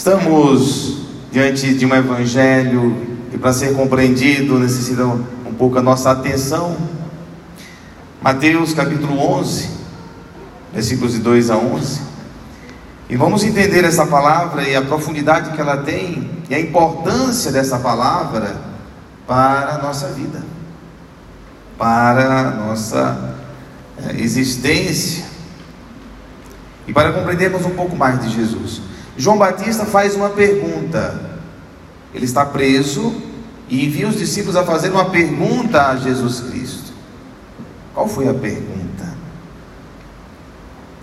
Estamos diante de um evangelho que, para ser compreendido, necessita um pouco a nossa atenção. Mateus capítulo 11, versículos de 2 a 11. E vamos entender essa palavra e a profundidade que ela tem e a importância dessa palavra para a nossa vida, para a nossa eh, existência e para compreendermos um pouco mais de Jesus. João Batista faz uma pergunta. Ele está preso e envia os discípulos a fazer uma pergunta a Jesus Cristo. Qual foi a pergunta?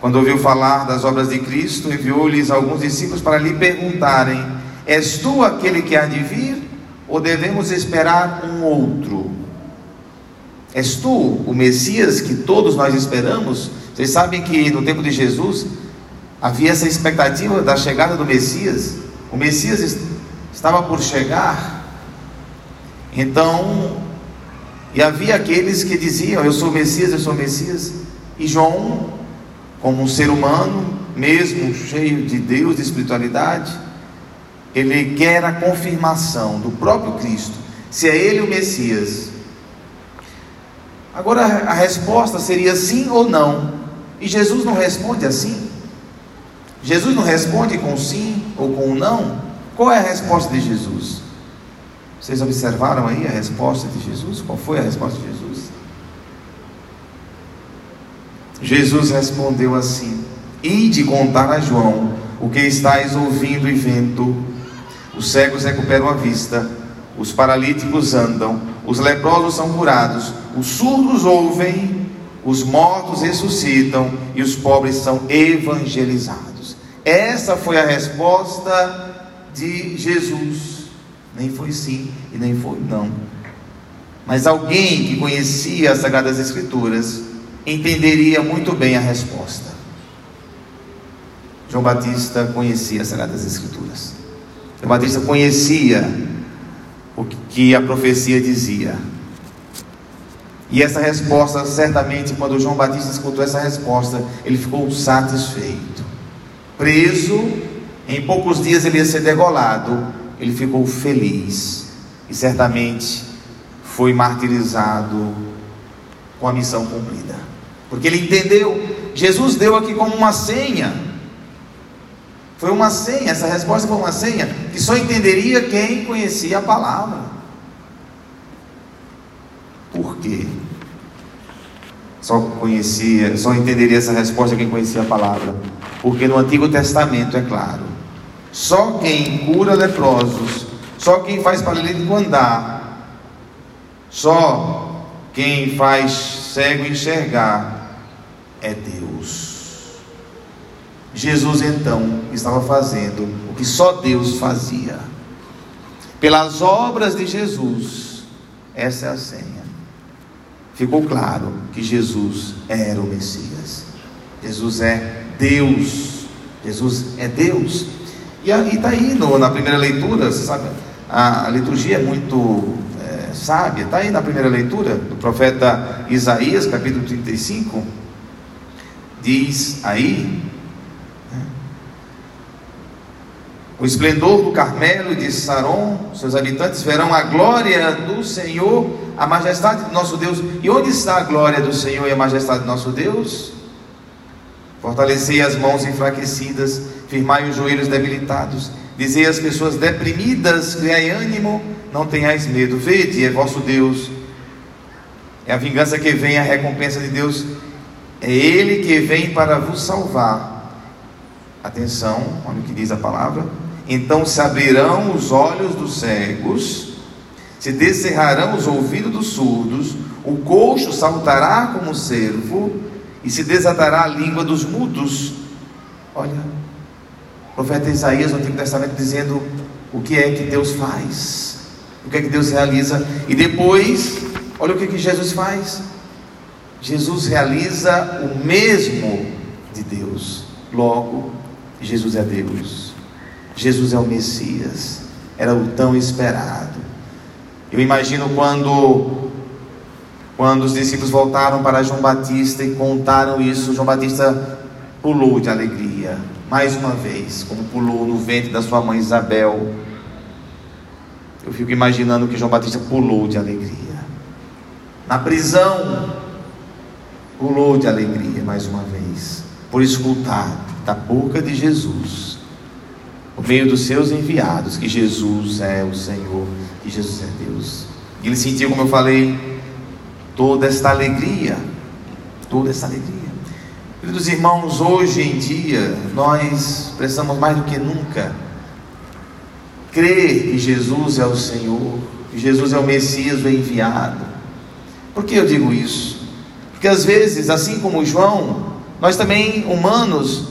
Quando ouviu falar das obras de Cristo, enviou-lhes alguns discípulos para lhe perguntarem: És tu aquele que há de vir, ou devemos esperar um outro? És tu o Messias que todos nós esperamos? Vocês sabem que no tempo de Jesus havia essa expectativa da chegada do Messias. O Messias estava por chegar. Então, e havia aqueles que diziam: Eu sou o Messias, eu sou o Messias. E João, como um ser humano, mesmo cheio de Deus, de espiritualidade, ele quer a confirmação do próprio Cristo, se é ele o Messias. Agora a resposta seria sim ou não. E Jesus não responde assim. Jesus não responde com sim ou com não. Qual é a resposta de Jesus? Vocês observaram aí a resposta de Jesus? Qual foi a resposta de Jesus? Jesus respondeu assim: Ide contar a João o que estáis ouvindo e vendo. Os cegos recuperam a vista, os paralíticos andam, os leprosos são curados, os surdos ouvem, os mortos ressuscitam e os pobres são evangelizados. Essa foi a resposta de Jesus. Nem foi sim e nem foi não. Mas alguém que conhecia as Sagradas Escrituras entenderia muito bem a resposta. João Batista conhecia as Sagradas Escrituras. João Batista conhecia o que a profecia dizia. E essa resposta, certamente, quando João Batista escutou essa resposta, ele ficou satisfeito preso, em poucos dias ele ia ser degolado, ele ficou feliz e certamente foi martirizado com a missão cumprida, porque ele entendeu. Jesus deu aqui como uma senha, foi uma senha, essa resposta foi uma senha que só entenderia quem conhecia a palavra. Por quê? Só conhecia, só entenderia essa resposta quem conhecia a palavra porque no Antigo Testamento, é claro, só quem cura leprosos, só quem faz paralítico andar, só quem faz cego enxergar é Deus. Jesus então estava fazendo o que só Deus fazia. Pelas obras de Jesus, essa é a senha. Ficou claro que Jesus era o Messias. Jesus é Deus. Jesus é Deus. E está aí no, na primeira leitura, você sabe, a, a liturgia é muito é, sábia. Está aí na primeira leitura do profeta Isaías, capítulo 35. Diz aí: né, O esplendor do Carmelo e de Saron, seus habitantes verão a glória do Senhor, a majestade do nosso Deus. E onde está a glória do Senhor e a majestade do nosso Deus? Fortalecei as mãos enfraquecidas, firmai os joelhos debilitados, dizei às pessoas deprimidas: criai ânimo, não tenhais medo. Vede, é vosso Deus. É a vingança que vem, a recompensa de Deus. É Ele que vem para vos salvar. Atenção, olha o que diz a palavra. Então se abrirão os olhos dos cegos, se descerrarão os ouvidos dos surdos, o coxo saltará como cervo e se desatará a língua dos mudos. Olha, o profeta Isaías no Antigo Testamento dizendo o que é que Deus faz, o que é que Deus realiza, e depois, olha o que, que Jesus faz. Jesus realiza o mesmo de Deus. Logo, Jesus é Deus. Jesus é o Messias. Era o tão esperado. Eu imagino quando quando os discípulos voltaram para João Batista e contaram isso, João Batista pulou de alegria. mais uma vez, como pulou no ventre da sua mãe Isabel. Eu fico imaginando que João Batista pulou de alegria. Na prisão, pulou de alegria mais uma vez, por escutar da boca de Jesus, por meio dos seus enviados, que Jesus é o Senhor, que Jesus é Deus. Ele sentiu, como eu falei, toda esta alegria, toda esta alegria. Queridos irmãos, hoje em dia nós precisamos mais do que nunca crer que Jesus é o Senhor, que Jesus é o Messias, o enviado. Por que eu digo isso? Porque às vezes, assim como João, nós também, humanos,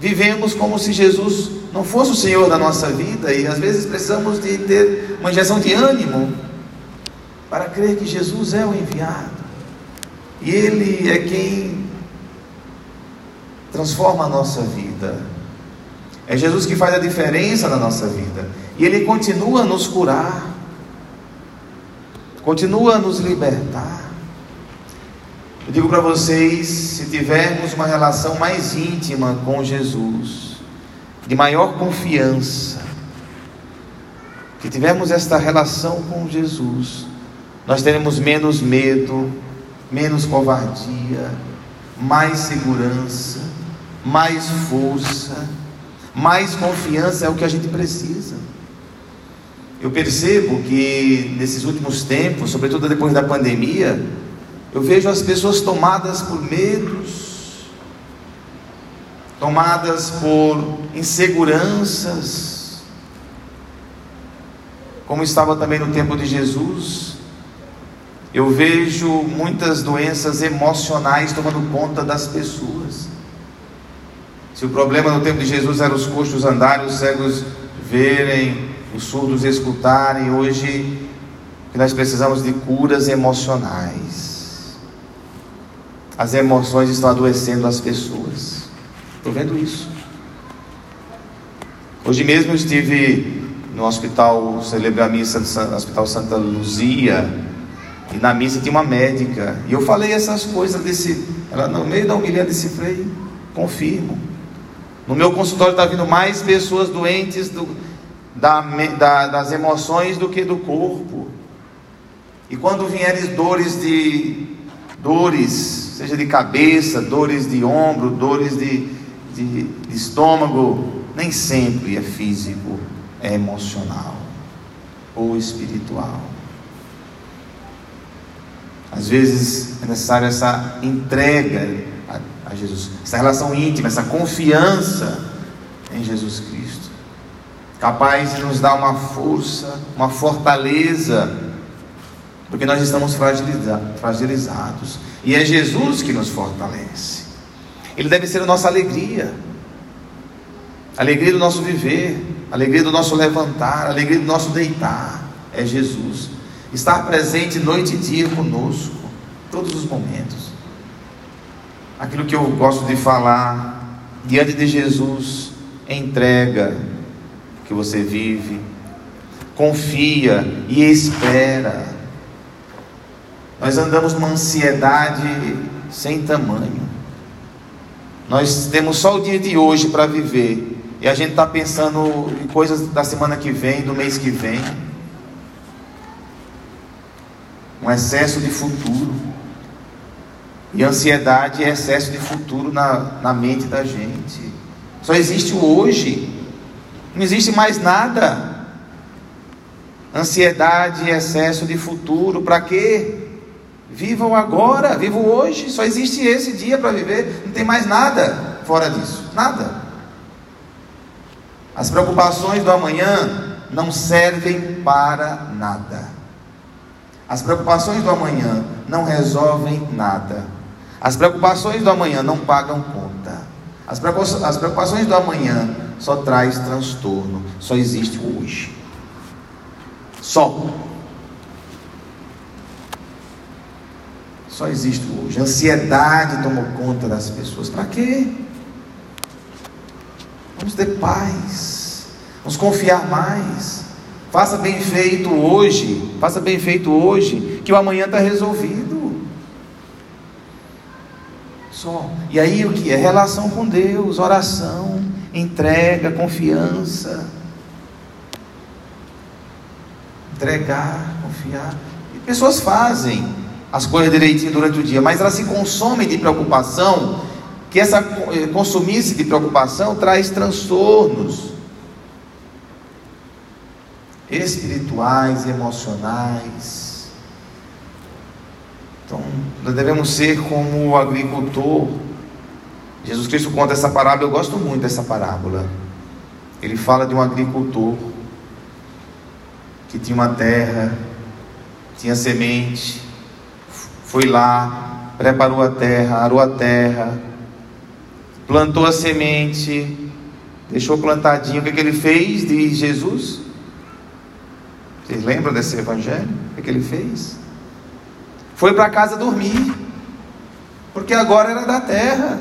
vivemos como se Jesus não fosse o Senhor da nossa vida e às vezes precisamos de ter uma injeção de ânimo para crer que Jesus é o enviado. E Ele é quem transforma a nossa vida. É Jesus que faz a diferença na nossa vida. E Ele continua a nos curar, continua a nos libertar. Eu digo para vocês: se tivermos uma relação mais íntima com Jesus, de maior confiança, que tivermos esta relação com Jesus, nós teremos menos medo, menos covardia, mais segurança, mais força, mais confiança é o que a gente precisa. Eu percebo que nesses últimos tempos, sobretudo depois da pandemia, eu vejo as pessoas tomadas por medos, tomadas por inseguranças, como estava também no tempo de Jesus. Eu vejo muitas doenças emocionais tomando conta das pessoas. Se o problema no tempo de Jesus era os coxos andarem, os cegos verem, os surdos escutarem, hoje nós precisamos de curas emocionais. As emoções estão adoecendo as pessoas. Estou vendo isso. Hoje mesmo eu estive no hospital, celebrei a missa do Hospital Santa Luzia, e na missa tinha uma médica. E eu falei essas coisas desse. Ela no meio da humilhante desse freio, confirmo. No meu consultório está vindo mais pessoas doentes do, da, da, das emoções do que do corpo. E quando vierem dores de dores, seja de cabeça, dores de ombro, dores de, de, de estômago, nem sempre é físico, é emocional ou espiritual. Às vezes é necessário essa entrega a, a Jesus, essa relação íntima, essa confiança em Jesus Cristo, capaz de nos dar uma força, uma fortaleza, porque nós estamos fragilizados, e é Jesus que nos fortalece. Ele deve ser a nossa alegria, a alegria do nosso viver, a alegria do nosso levantar, a alegria do nosso deitar. É Jesus estar presente noite e dia conosco, todos os momentos. Aquilo que eu gosto de falar, diante de Jesus, entrega que você vive, confia e espera. Nós andamos numa ansiedade sem tamanho. Nós temos só o dia de hoje para viver. E a gente está pensando em coisas da semana que vem, do mês que vem um excesso de futuro. E ansiedade é excesso de futuro na, na mente da gente. Só existe o hoje, não existe mais nada. Ansiedade e excesso de futuro, para quê? Viva o agora, viva o hoje, só existe esse dia para viver, não tem mais nada fora disso, nada. As preocupações do amanhã não servem para nada. As preocupações do amanhã não resolvem nada. As preocupações do amanhã não pagam conta. As preocupações do amanhã só traz transtorno. Só existe hoje. Só. Só existe hoje. Ansiedade tomou conta das pessoas. Para quê? Vamos ter paz. Vamos confiar mais. Faça bem feito hoje, faça bem feito hoje, que o amanhã está resolvido. Só. E aí o que? É relação com Deus, oração. entrega, confiança. Entregar, confiar. E pessoas fazem as coisas direitinho durante o dia, mas elas se consomem de preocupação, que essa eh, consumir-se de preocupação traz transtornos espirituais, emocionais. Então, nós devemos ser como o agricultor. Jesus Cristo conta essa parábola, eu gosto muito dessa parábola. Ele fala de um agricultor que tinha uma terra, tinha semente, foi lá, preparou a terra, arou a terra, plantou a semente, deixou plantadinho. O que, que ele fez? de Jesus. Vocês lembram desse evangelho? O que, ele fez? Foi para casa dormir, porque agora era da terra,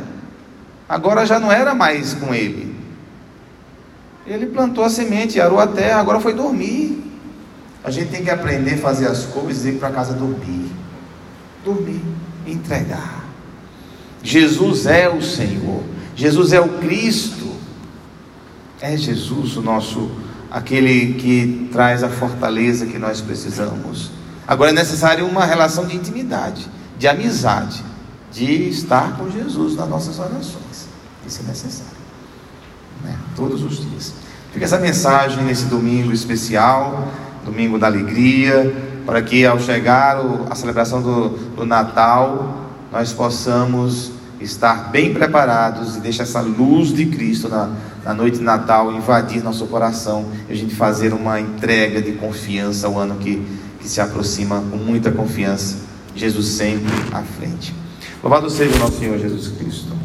agora já não era mais com ele. Ele plantou a semente, arou a terra, agora foi dormir. A gente tem que aprender a fazer as coisas e ir para casa dormir. Dormir, entregar. Jesus é o Senhor. Jesus é o Cristo. É Jesus o nosso aquele que traz a fortaleza que nós precisamos. Agora é necessário uma relação de intimidade, de amizade, de estar com Jesus nas nossas orações. Isso é necessário. Né? Todos os dias. Fica essa mensagem nesse domingo especial, domingo da alegria, para que ao chegar a celebração do, do Natal, nós possamos estar bem preparados e deixar essa luz de Cristo na, na noite de Natal invadir nosso coração e a gente fazer uma entrega de confiança ao ano que, que se aproxima com muita confiança. Jesus sempre à frente. Louvado seja o nosso Senhor Jesus Cristo.